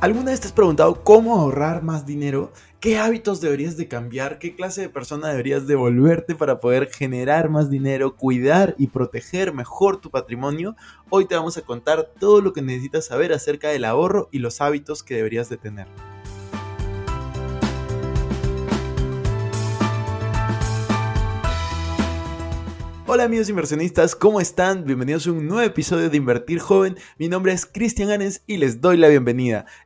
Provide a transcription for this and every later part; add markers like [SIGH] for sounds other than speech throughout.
¿Alguna vez te has preguntado cómo ahorrar más dinero? ¿Qué hábitos deberías de cambiar? ¿Qué clase de persona deberías de volverte para poder generar más dinero, cuidar y proteger mejor tu patrimonio? Hoy te vamos a contar todo lo que necesitas saber acerca del ahorro y los hábitos que deberías de tener. Hola amigos inversionistas, ¿cómo están? Bienvenidos a un nuevo episodio de Invertir Joven. Mi nombre es Cristian Ganes y les doy la bienvenida.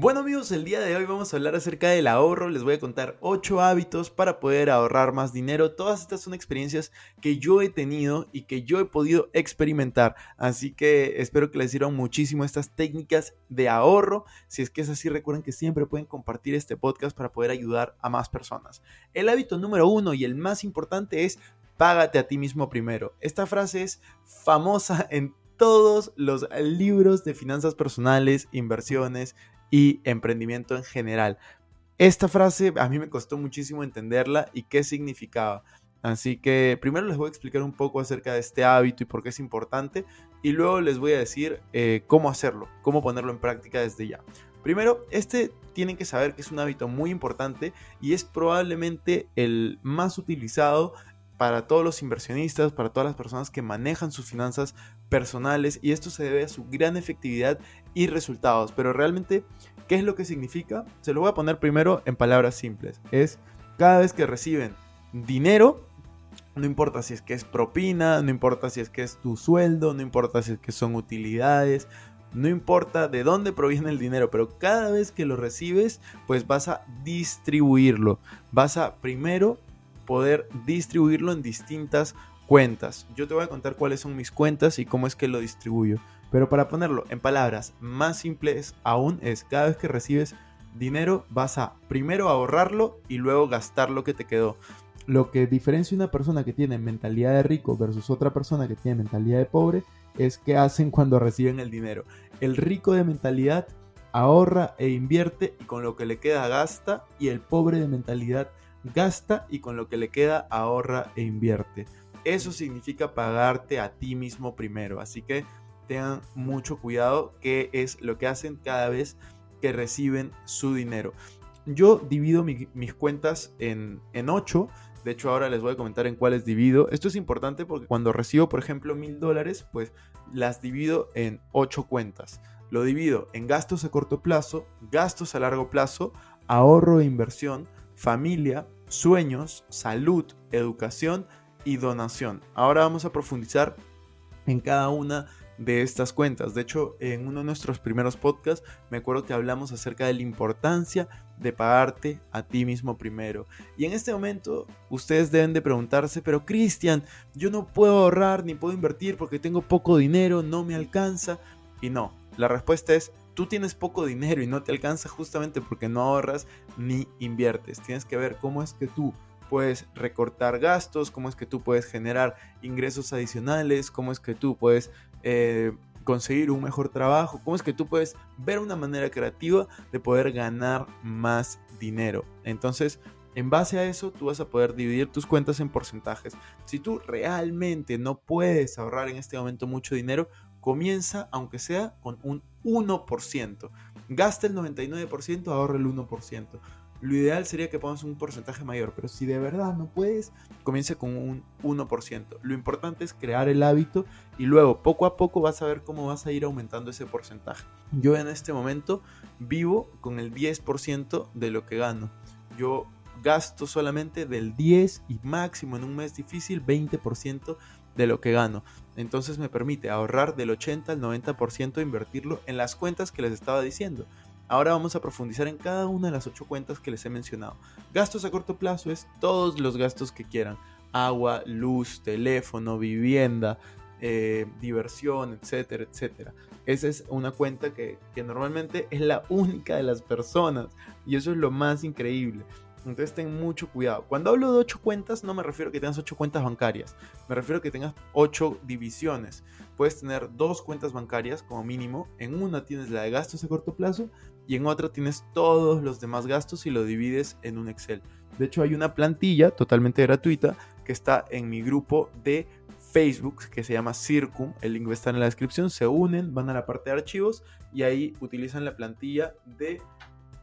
Bueno amigos, el día de hoy vamos a hablar acerca del ahorro, les voy a contar 8 hábitos para poder ahorrar más dinero. Todas estas son experiencias que yo he tenido y que yo he podido experimentar, así que espero que les sirvan muchísimo estas técnicas de ahorro. Si es que es así, recuerden que siempre pueden compartir este podcast para poder ayudar a más personas. El hábito número uno y el más importante es págate a ti mismo primero. Esta frase es famosa en todos los libros de finanzas personales, inversiones, y emprendimiento en general. Esta frase a mí me costó muchísimo entenderla y qué significaba. Así que primero les voy a explicar un poco acerca de este hábito y por qué es importante y luego les voy a decir eh, cómo hacerlo, cómo ponerlo en práctica desde ya. Primero, este tienen que saber que es un hábito muy importante y es probablemente el más utilizado para todos los inversionistas, para todas las personas que manejan sus finanzas personales y esto se debe a su gran efectividad y resultados. Pero realmente, ¿qué es lo que significa? Se lo voy a poner primero en palabras simples. Es cada vez que reciben dinero, no importa si es que es propina, no importa si es que es tu sueldo, no importa si es que son utilidades, no importa de dónde proviene el dinero, pero cada vez que lo recibes, pues vas a distribuirlo. Vas a primero poder distribuirlo en distintas cuentas. Yo te voy a contar cuáles son mis cuentas y cómo es que lo distribuyo. Pero para ponerlo en palabras más simples aún es cada vez que recibes dinero vas a primero ahorrarlo y luego gastar lo que te quedó. Lo que diferencia una persona que tiene mentalidad de rico versus otra persona que tiene mentalidad de pobre es qué hacen cuando reciben el dinero. El rico de mentalidad ahorra e invierte y con lo que le queda gasta y el pobre de mentalidad gasta y con lo que le queda ahorra e invierte. Eso significa pagarte a ti mismo primero, así que tengan mucho cuidado qué es lo que hacen cada vez que reciben su dinero. Yo divido mis cuentas en, en 8, de hecho ahora les voy a comentar en cuáles divido. Esto es importante porque cuando recibo, por ejemplo, mil dólares, pues las divido en 8 cuentas. Lo divido en gastos a corto plazo, gastos a largo plazo, ahorro e inversión, familia, sueños, salud, educación y donación. Ahora vamos a profundizar en cada una de estas cuentas. De hecho, en uno de nuestros primeros podcasts me acuerdo que hablamos acerca de la importancia de pagarte a ti mismo primero. Y en este momento ustedes deben de preguntarse, pero Cristian, yo no puedo ahorrar ni puedo invertir porque tengo poco dinero, no me alcanza. Y no, la respuesta es tú tienes poco dinero y no te alcanza justamente porque no ahorras ni inviertes. Tienes que ver cómo es que tú puedes recortar gastos, cómo es que tú puedes generar ingresos adicionales, cómo es que tú puedes eh, conseguir un mejor trabajo, cómo es que tú puedes ver una manera creativa de poder ganar más dinero. Entonces, en base a eso, tú vas a poder dividir tus cuentas en porcentajes. Si tú realmente no puedes ahorrar en este momento mucho dinero, comienza, aunque sea con un 1%. Gasta el 99%, ahorra el 1%. Lo ideal sería que pongas un porcentaje mayor, pero si de verdad no puedes, comience con un 1%. Lo importante es crear el hábito y luego poco a poco vas a ver cómo vas a ir aumentando ese porcentaje. Yo en este momento vivo con el 10% de lo que gano. Yo gasto solamente del 10 y máximo en un mes difícil 20% de lo que gano. Entonces me permite ahorrar del 80 al 90% e invertirlo en las cuentas que les estaba diciendo. Ahora vamos a profundizar en cada una de las 8 cuentas que les he mencionado. Gastos a corto plazo es todos los gastos que quieran. Agua, luz, teléfono, vivienda, eh, diversión, etcétera, etcétera. Esa es una cuenta que, que normalmente es la única de las personas y eso es lo más increíble. Entonces ten mucho cuidado. Cuando hablo de ocho cuentas, no me refiero a que tengas ocho cuentas bancarias. Me refiero a que tengas ocho divisiones. Puedes tener dos cuentas bancarias como mínimo. En una tienes la de gastos a corto plazo y en otra tienes todos los demás gastos y lo divides en un Excel. De hecho, hay una plantilla totalmente gratuita que está en mi grupo de Facebook que se llama Circum. El link estar en la descripción. Se unen, van a la parte de archivos y ahí utilizan la plantilla de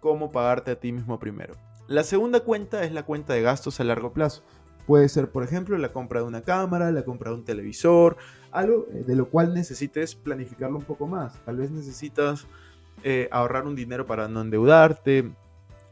cómo pagarte a ti mismo primero. La segunda cuenta es la cuenta de gastos a largo plazo. Puede ser, por ejemplo, la compra de una cámara, la compra de un televisor, algo eh, de lo cual necesites planificarlo un poco más. Tal vez necesitas eh, ahorrar un dinero para no endeudarte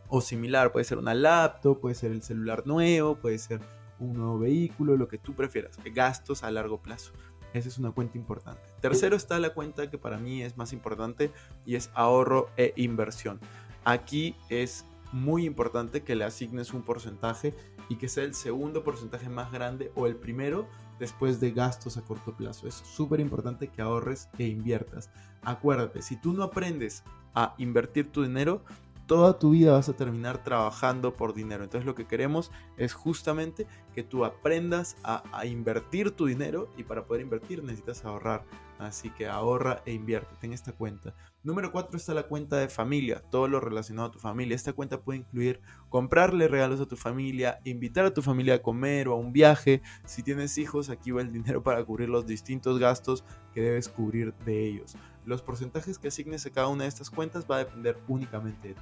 o similar. Puede ser una laptop, puede ser el celular nuevo, puede ser un nuevo vehículo, lo que tú prefieras. Gastos a largo plazo. Esa es una cuenta importante. Tercero está la cuenta que para mí es más importante y es ahorro e inversión. Aquí es muy importante que le asignes un porcentaje y que sea el segundo porcentaje más grande o el primero después de gastos a corto plazo. Es súper importante que ahorres e inviertas. Acuérdate, si tú no aprendes a invertir tu dinero, toda tu vida vas a terminar trabajando por dinero. Entonces lo que queremos es justamente que tú aprendas a, invertir tu dinero y para poder invertir necesitas ahorrar. Así que ahorra e invierte, ten esta cuenta. Número 4 está la cuenta de familia, todo lo relacionado a tu familia. Esta cuenta puede incluir comprarle regalos a tu familia, invitar a tu familia a comer o a un viaje. Si tienes hijos, aquí va el dinero para cubrir los distintos gastos que debes cubrir de ellos. Los porcentajes que asignes a cada una de estas cuentas va a depender únicamente de ti.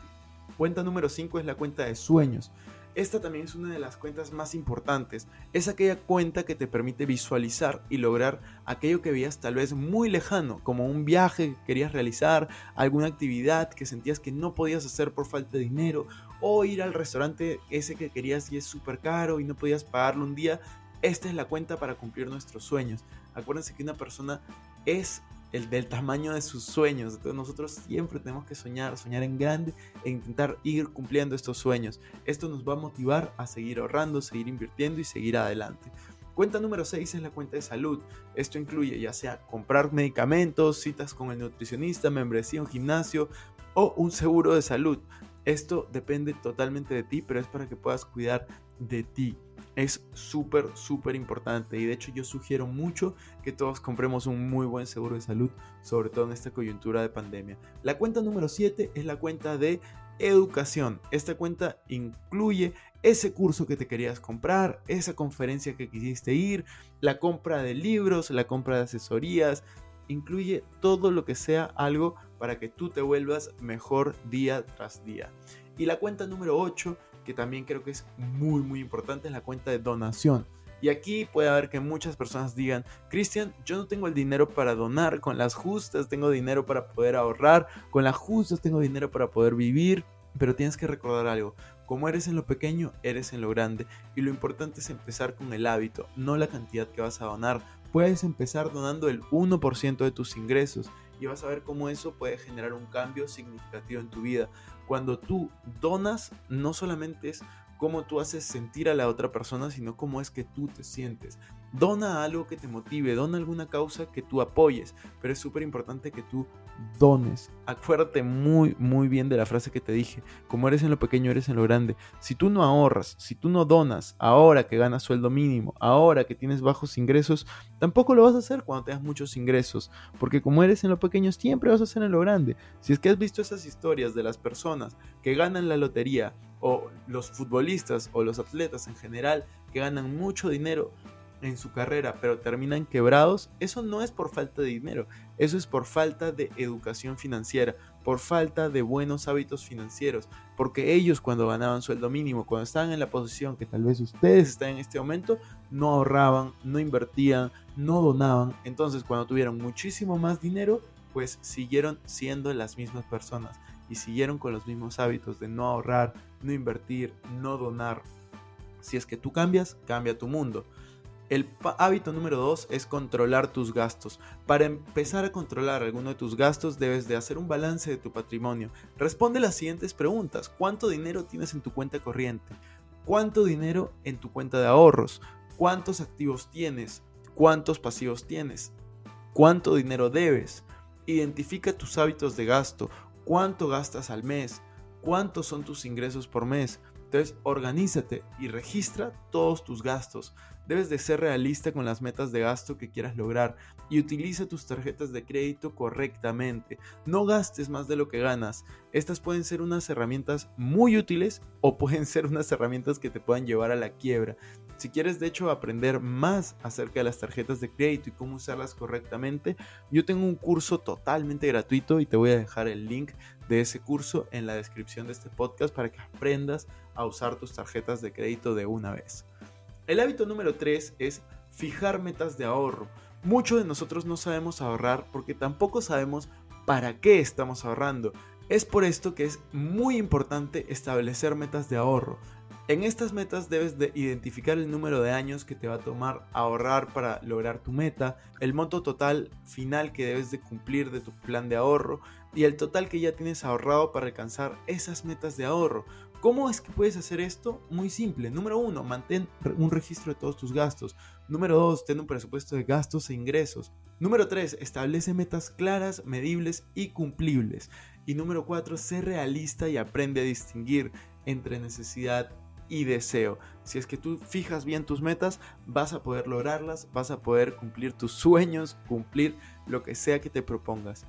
Cuenta número 5 es la cuenta de sueños. Esta también es una de las cuentas más importantes. Es aquella cuenta que te permite visualizar y lograr aquello que veías tal vez muy lejano, como un viaje que querías realizar, alguna actividad que sentías que no podías hacer por falta de dinero, o ir al restaurante ese que querías y es súper caro y no podías pagarlo un día. Esta es la cuenta para cumplir nuestros sueños. Acuérdense que una persona es el del tamaño de sus sueños. Nosotros siempre tenemos que soñar, soñar en grande e intentar ir cumpliendo estos sueños. Esto nos va a motivar a seguir ahorrando, seguir invirtiendo y seguir adelante. Cuenta número 6 es la cuenta de salud. Esto incluye ya sea comprar medicamentos, citas con el nutricionista, membresía, un gimnasio o un seguro de salud. Esto depende totalmente de ti, pero es para que puedas cuidar de ti es súper, súper importante. Y de hecho yo sugiero mucho que todos compremos un muy buen seguro de salud, sobre todo en esta coyuntura de pandemia. La cuenta número 7 es la cuenta de educación. Esta cuenta incluye ese curso que te querías comprar, esa conferencia que quisiste ir, la compra de libros, la compra de asesorías. Incluye todo lo que sea algo para que tú te vuelvas mejor día tras día. Y la cuenta número 8 que también creo que es muy muy importante, es la cuenta de donación. Y aquí puede haber que muchas personas digan, Cristian, yo no tengo el dinero para donar, con las justas tengo dinero para poder ahorrar, con las justas tengo dinero para poder vivir, pero tienes que recordar algo, como eres en lo pequeño, eres en lo grande, y lo importante es empezar con el hábito, no la cantidad que vas a donar. Puedes empezar donando el 1% de tus ingresos y vas a ver cómo eso puede generar un cambio significativo en tu vida. Cuando tú donas, no solamente es cómo tú haces sentir a la otra persona, sino cómo es que tú te sientes. Dona algo que te motive, dona alguna causa que tú apoyes, pero es súper importante que tú dones. Acuérdate muy, muy bien de la frase que te dije, como eres en lo pequeño, eres en lo grande. Si tú no ahorras, si tú no donas, ahora que ganas sueldo mínimo, ahora que tienes bajos ingresos, tampoco lo vas a hacer cuando tengas muchos ingresos, porque como eres en lo pequeño, siempre vas a hacer en lo grande. Si es que has visto esas historias de las personas que ganan la lotería, o los futbolistas o los atletas en general que ganan mucho dinero, en su carrera, pero terminan quebrados, eso no es por falta de dinero, eso es por falta de educación financiera, por falta de buenos hábitos financieros, porque ellos cuando ganaban sueldo mínimo, cuando estaban en la posición que tal vez ustedes están en este momento, no ahorraban, no invertían, no donaban, entonces cuando tuvieron muchísimo más dinero, pues siguieron siendo las mismas personas y siguieron con los mismos hábitos de no ahorrar, no invertir, no donar. Si es que tú cambias, cambia tu mundo. El hábito número dos es controlar tus gastos. Para empezar a controlar alguno de tus gastos debes de hacer un balance de tu patrimonio. Responde las siguientes preguntas. ¿Cuánto dinero tienes en tu cuenta corriente? ¿Cuánto dinero en tu cuenta de ahorros? ¿Cuántos activos tienes? cuántos pasivos tienes, cuánto dinero debes, identifica tus hábitos de gasto, cuánto gastas al mes, cuántos son tus ingresos por mes. Entonces, organízate y registra todos tus gastos. Debes de ser realista con las metas de gasto que quieras lograr y utiliza tus tarjetas de crédito correctamente. No gastes más de lo que ganas. Estas pueden ser unas herramientas muy útiles o pueden ser unas herramientas que te puedan llevar a la quiebra. Si quieres de hecho aprender más acerca de las tarjetas de crédito y cómo usarlas correctamente, yo tengo un curso totalmente gratuito y te voy a dejar el link de ese curso en la descripción de este podcast para que aprendas a usar tus tarjetas de crédito de una vez. El hábito número 3 es fijar metas de ahorro. Muchos de nosotros no sabemos ahorrar porque tampoco sabemos para qué estamos ahorrando. Es por esto que es muy importante establecer metas de ahorro. En estas metas debes de identificar el número de años que te va a tomar ahorrar para lograr tu meta, el monto total final que debes de cumplir de tu plan de ahorro y el total que ya tienes ahorrado para alcanzar esas metas de ahorro. ¿Cómo es que puedes hacer esto? Muy simple. Número uno, mantén un registro de todos tus gastos. Número dos, ten un presupuesto de gastos e ingresos. Número tres, establece metas claras, medibles y cumplibles. Y número cuatro, sé realista y aprende a distinguir entre necesidad y deseo. Si es que tú fijas bien tus metas, vas a poder lograrlas, vas a poder cumplir tus sueños, cumplir lo que sea que te propongas.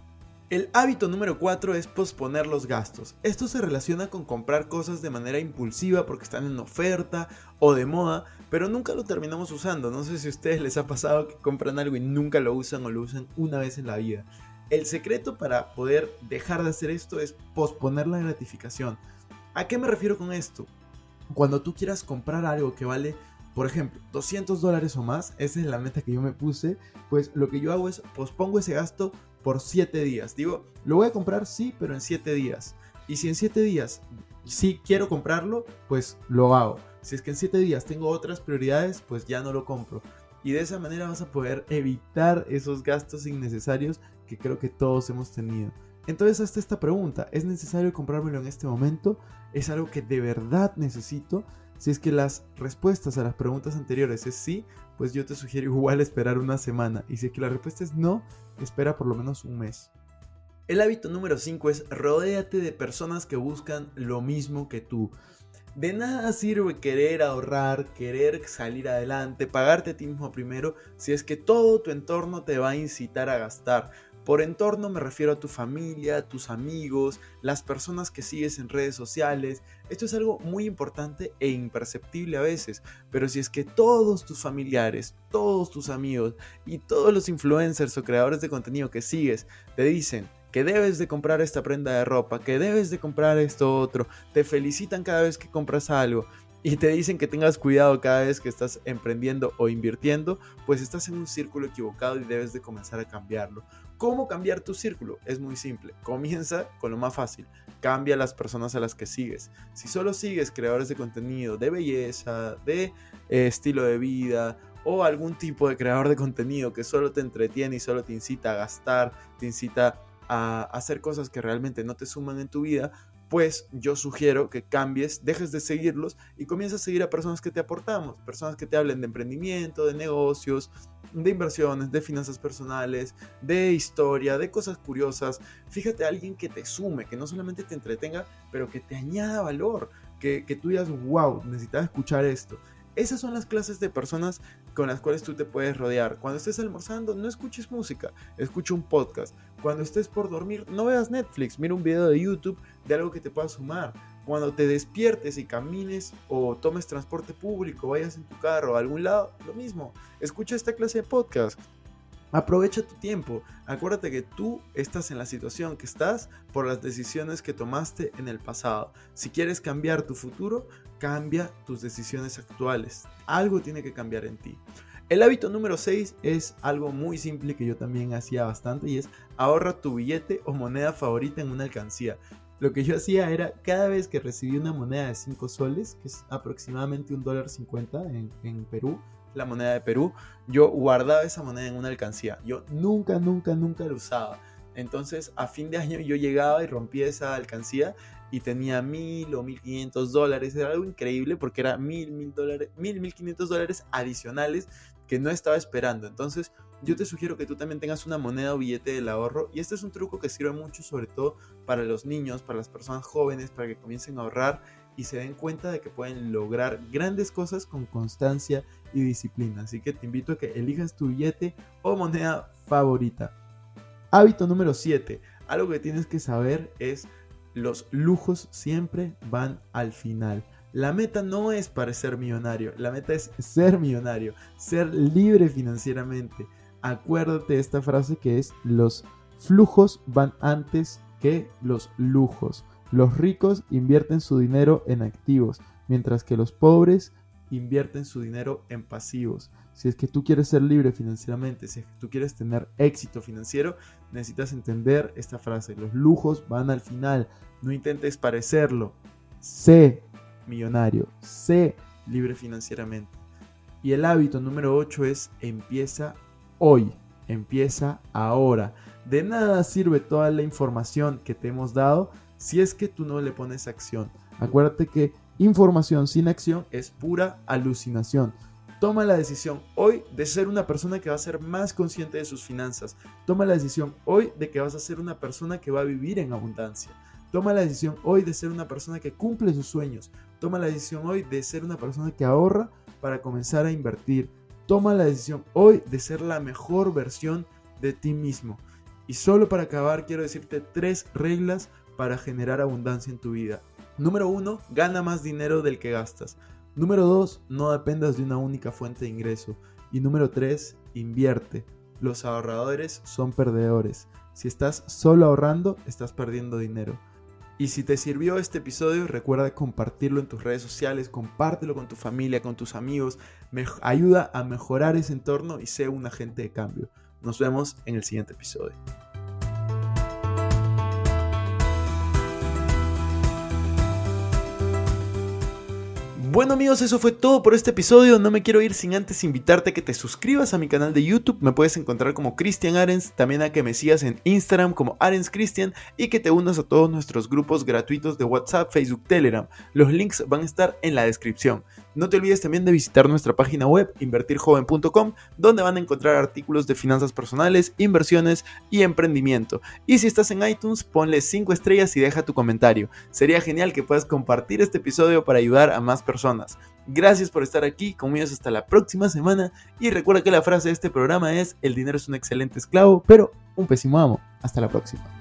El hábito número 4 es posponer los gastos. Esto se relaciona con comprar cosas de manera impulsiva porque están en oferta o de moda, pero nunca lo terminamos usando. No sé si a ustedes les ha pasado que compran algo y nunca lo usan o lo usan una vez en la vida. El secreto para poder dejar de hacer esto es posponer la gratificación. ¿A qué me refiero con esto? cuando tú quieras comprar algo que vale, por ejemplo, 200 dólares o más, esa es la meta que yo me puse, pues lo que yo hago es pospongo ese gasto por 7 días. Digo, lo voy a comprar sí, pero en 7 días. Y si en 7 días sí quiero comprarlo, pues lo hago. Si es que en 7 días tengo otras prioridades, pues ya no lo compro. Y de esa manera vas a poder evitar esos gastos innecesarios que creo que todos hemos tenido. Entonces hasta esta pregunta, ¿es necesario comprármelo en este momento? ¿Es algo que de verdad necesito? Si es que las respuestas a las preguntas anteriores es sí, pues yo te sugiero [LAUGHS] igual esperar una semana. Y si es que la respuesta es no, espera por lo menos un mes. El hábito número 5 es rodéate de personas que buscan lo mismo que tú. De nada sirve querer ahorrar, querer salir adelante, pagarte a ti mismo primero, si es que todo tu entorno te va a incitar a gastar. Por entorno me refiero a tu familia, tus amigos, las personas que sigues en redes sociales. Esto es algo muy importante e imperceptible a veces, pero si es que todos tus familiares, todos tus amigos y todos los influencers o creadores de contenido que sigues te dicen que debes de comprar esta prenda de ropa, que debes de comprar esto otro, te felicitan cada vez que compras algo, y te dicen que tengas cuidado cada vez que estás emprendiendo o invirtiendo, pues estás en un círculo equivocado y debes de comenzar a cambiarlo. ¿Cómo cambiar tu círculo? Es muy simple. Comienza con lo más fácil. Cambia las personas a las que sigues. Si solo sigues creadores de contenido, de belleza, de eh, estilo de vida o algún tipo de creador de contenido que solo te entretiene y solo te incita a gastar, te incita a hacer cosas que realmente no te suman en tu vida, pues yo sugiero que cambies, dejes de seguirlos y comiences a seguir a personas que te aportamos, personas que te hablen de emprendimiento, de negocios, de inversiones, de finanzas personales, de historia, de cosas curiosas. Fíjate a alguien que te sume, que no solamente te entretenga, pero que te añada valor, que, que tú digas, wow, necesitas escuchar esto. Esas son las clases de personas con las cuales tú te puedes rodear. Cuando estés almorzando, no escuches música, escucha un podcast. Cuando estés por dormir, no veas Netflix, mira un video de YouTube de algo que te pueda sumar. Cuando te despiertes y camines o tomes transporte público, vayas en tu carro a algún lado, lo mismo. Escucha esta clase de podcast. Aprovecha tu tiempo. Acuérdate que tú estás en la situación que estás por las decisiones que tomaste en el pasado. Si quieres cambiar tu futuro, cambia tus decisiones actuales. Algo tiene que cambiar en ti. El hábito número 6 es algo muy simple que yo también hacía bastante y es ahorra tu billete o moneda favorita en una alcancía. Lo que yo hacía era cada vez que recibía una moneda de 5 soles, que es aproximadamente un dólar 50 en, en Perú, la moneda de Perú, yo guardaba esa moneda en una alcancía. Yo nunca, nunca, nunca la usaba. Entonces, a fin de año yo llegaba y rompía esa alcancía y tenía mil o mil quinientos dólares. Era algo increíble porque era mil, mil dólares, mil, mil quinientos dólares adicionales que no estaba esperando. Entonces, yo te sugiero que tú también tengas una moneda o billete del ahorro. Y este es un truco que sirve mucho, sobre todo para los niños, para las personas jóvenes, para que comiencen a ahorrar y se den cuenta de que pueden lograr grandes cosas con constancia y disciplina. Así que te invito a que elijas tu billete o moneda favorita. Hábito número 7. Algo que tienes que saber es los lujos siempre van al final. La meta no es parecer millonario, la meta es ser millonario, ser libre financieramente. Acuérdate de esta frase que es los flujos van antes que los lujos. Los ricos invierten su dinero en activos, mientras que los pobres invierten su dinero en pasivos. Si es que tú quieres ser libre financieramente, si es que tú quieres tener éxito financiero, necesitas entender esta frase. Los lujos van al final. No intentes parecerlo. Sé millonario. Sé libre financieramente. Y el hábito número 8 es empieza hoy. Empieza ahora. De nada sirve toda la información que te hemos dado si es que tú no le pones acción. Acuérdate que información sin acción es pura alucinación. Toma la decisión hoy de ser una persona que va a ser más consciente de sus finanzas. Toma la decisión hoy de que vas a ser una persona que va a vivir en abundancia. Toma la decisión hoy de ser una persona que cumple sus sueños. Toma la decisión hoy de ser una persona que ahorra para comenzar a invertir. Toma la decisión hoy de ser la mejor versión de ti mismo. Y solo para acabar quiero decirte tres reglas para generar abundancia en tu vida. Número uno, gana más dinero del que gastas. Número 2, no dependas de una única fuente de ingreso. Y número 3, invierte. Los ahorradores son perdedores. Si estás solo ahorrando, estás perdiendo dinero. Y si te sirvió este episodio, recuerda compartirlo en tus redes sociales, compártelo con tu familia, con tus amigos. Me ayuda a mejorar ese entorno y sé un agente de cambio. Nos vemos en el siguiente episodio. Bueno amigos, eso fue todo por este episodio. No me quiero ir sin antes invitarte a que te suscribas a mi canal de YouTube. Me puedes encontrar como Cristian Arens, también a que me sigas en Instagram como Arens Cristian y que te unas a todos nuestros grupos gratuitos de WhatsApp, Facebook, Telegram. Los links van a estar en la descripción. No te olvides también de visitar nuestra página web invertirjoven.com donde van a encontrar artículos de finanzas personales, inversiones y emprendimiento. Y si estás en iTunes, ponle 5 estrellas y deja tu comentario. Sería genial que puedas compartir este episodio para ayudar a más personas. Gracias por estar aquí, conmigo hasta la próxima semana y recuerda que la frase de este programa es el dinero es un excelente esclavo, pero un pésimo amo. Hasta la próxima.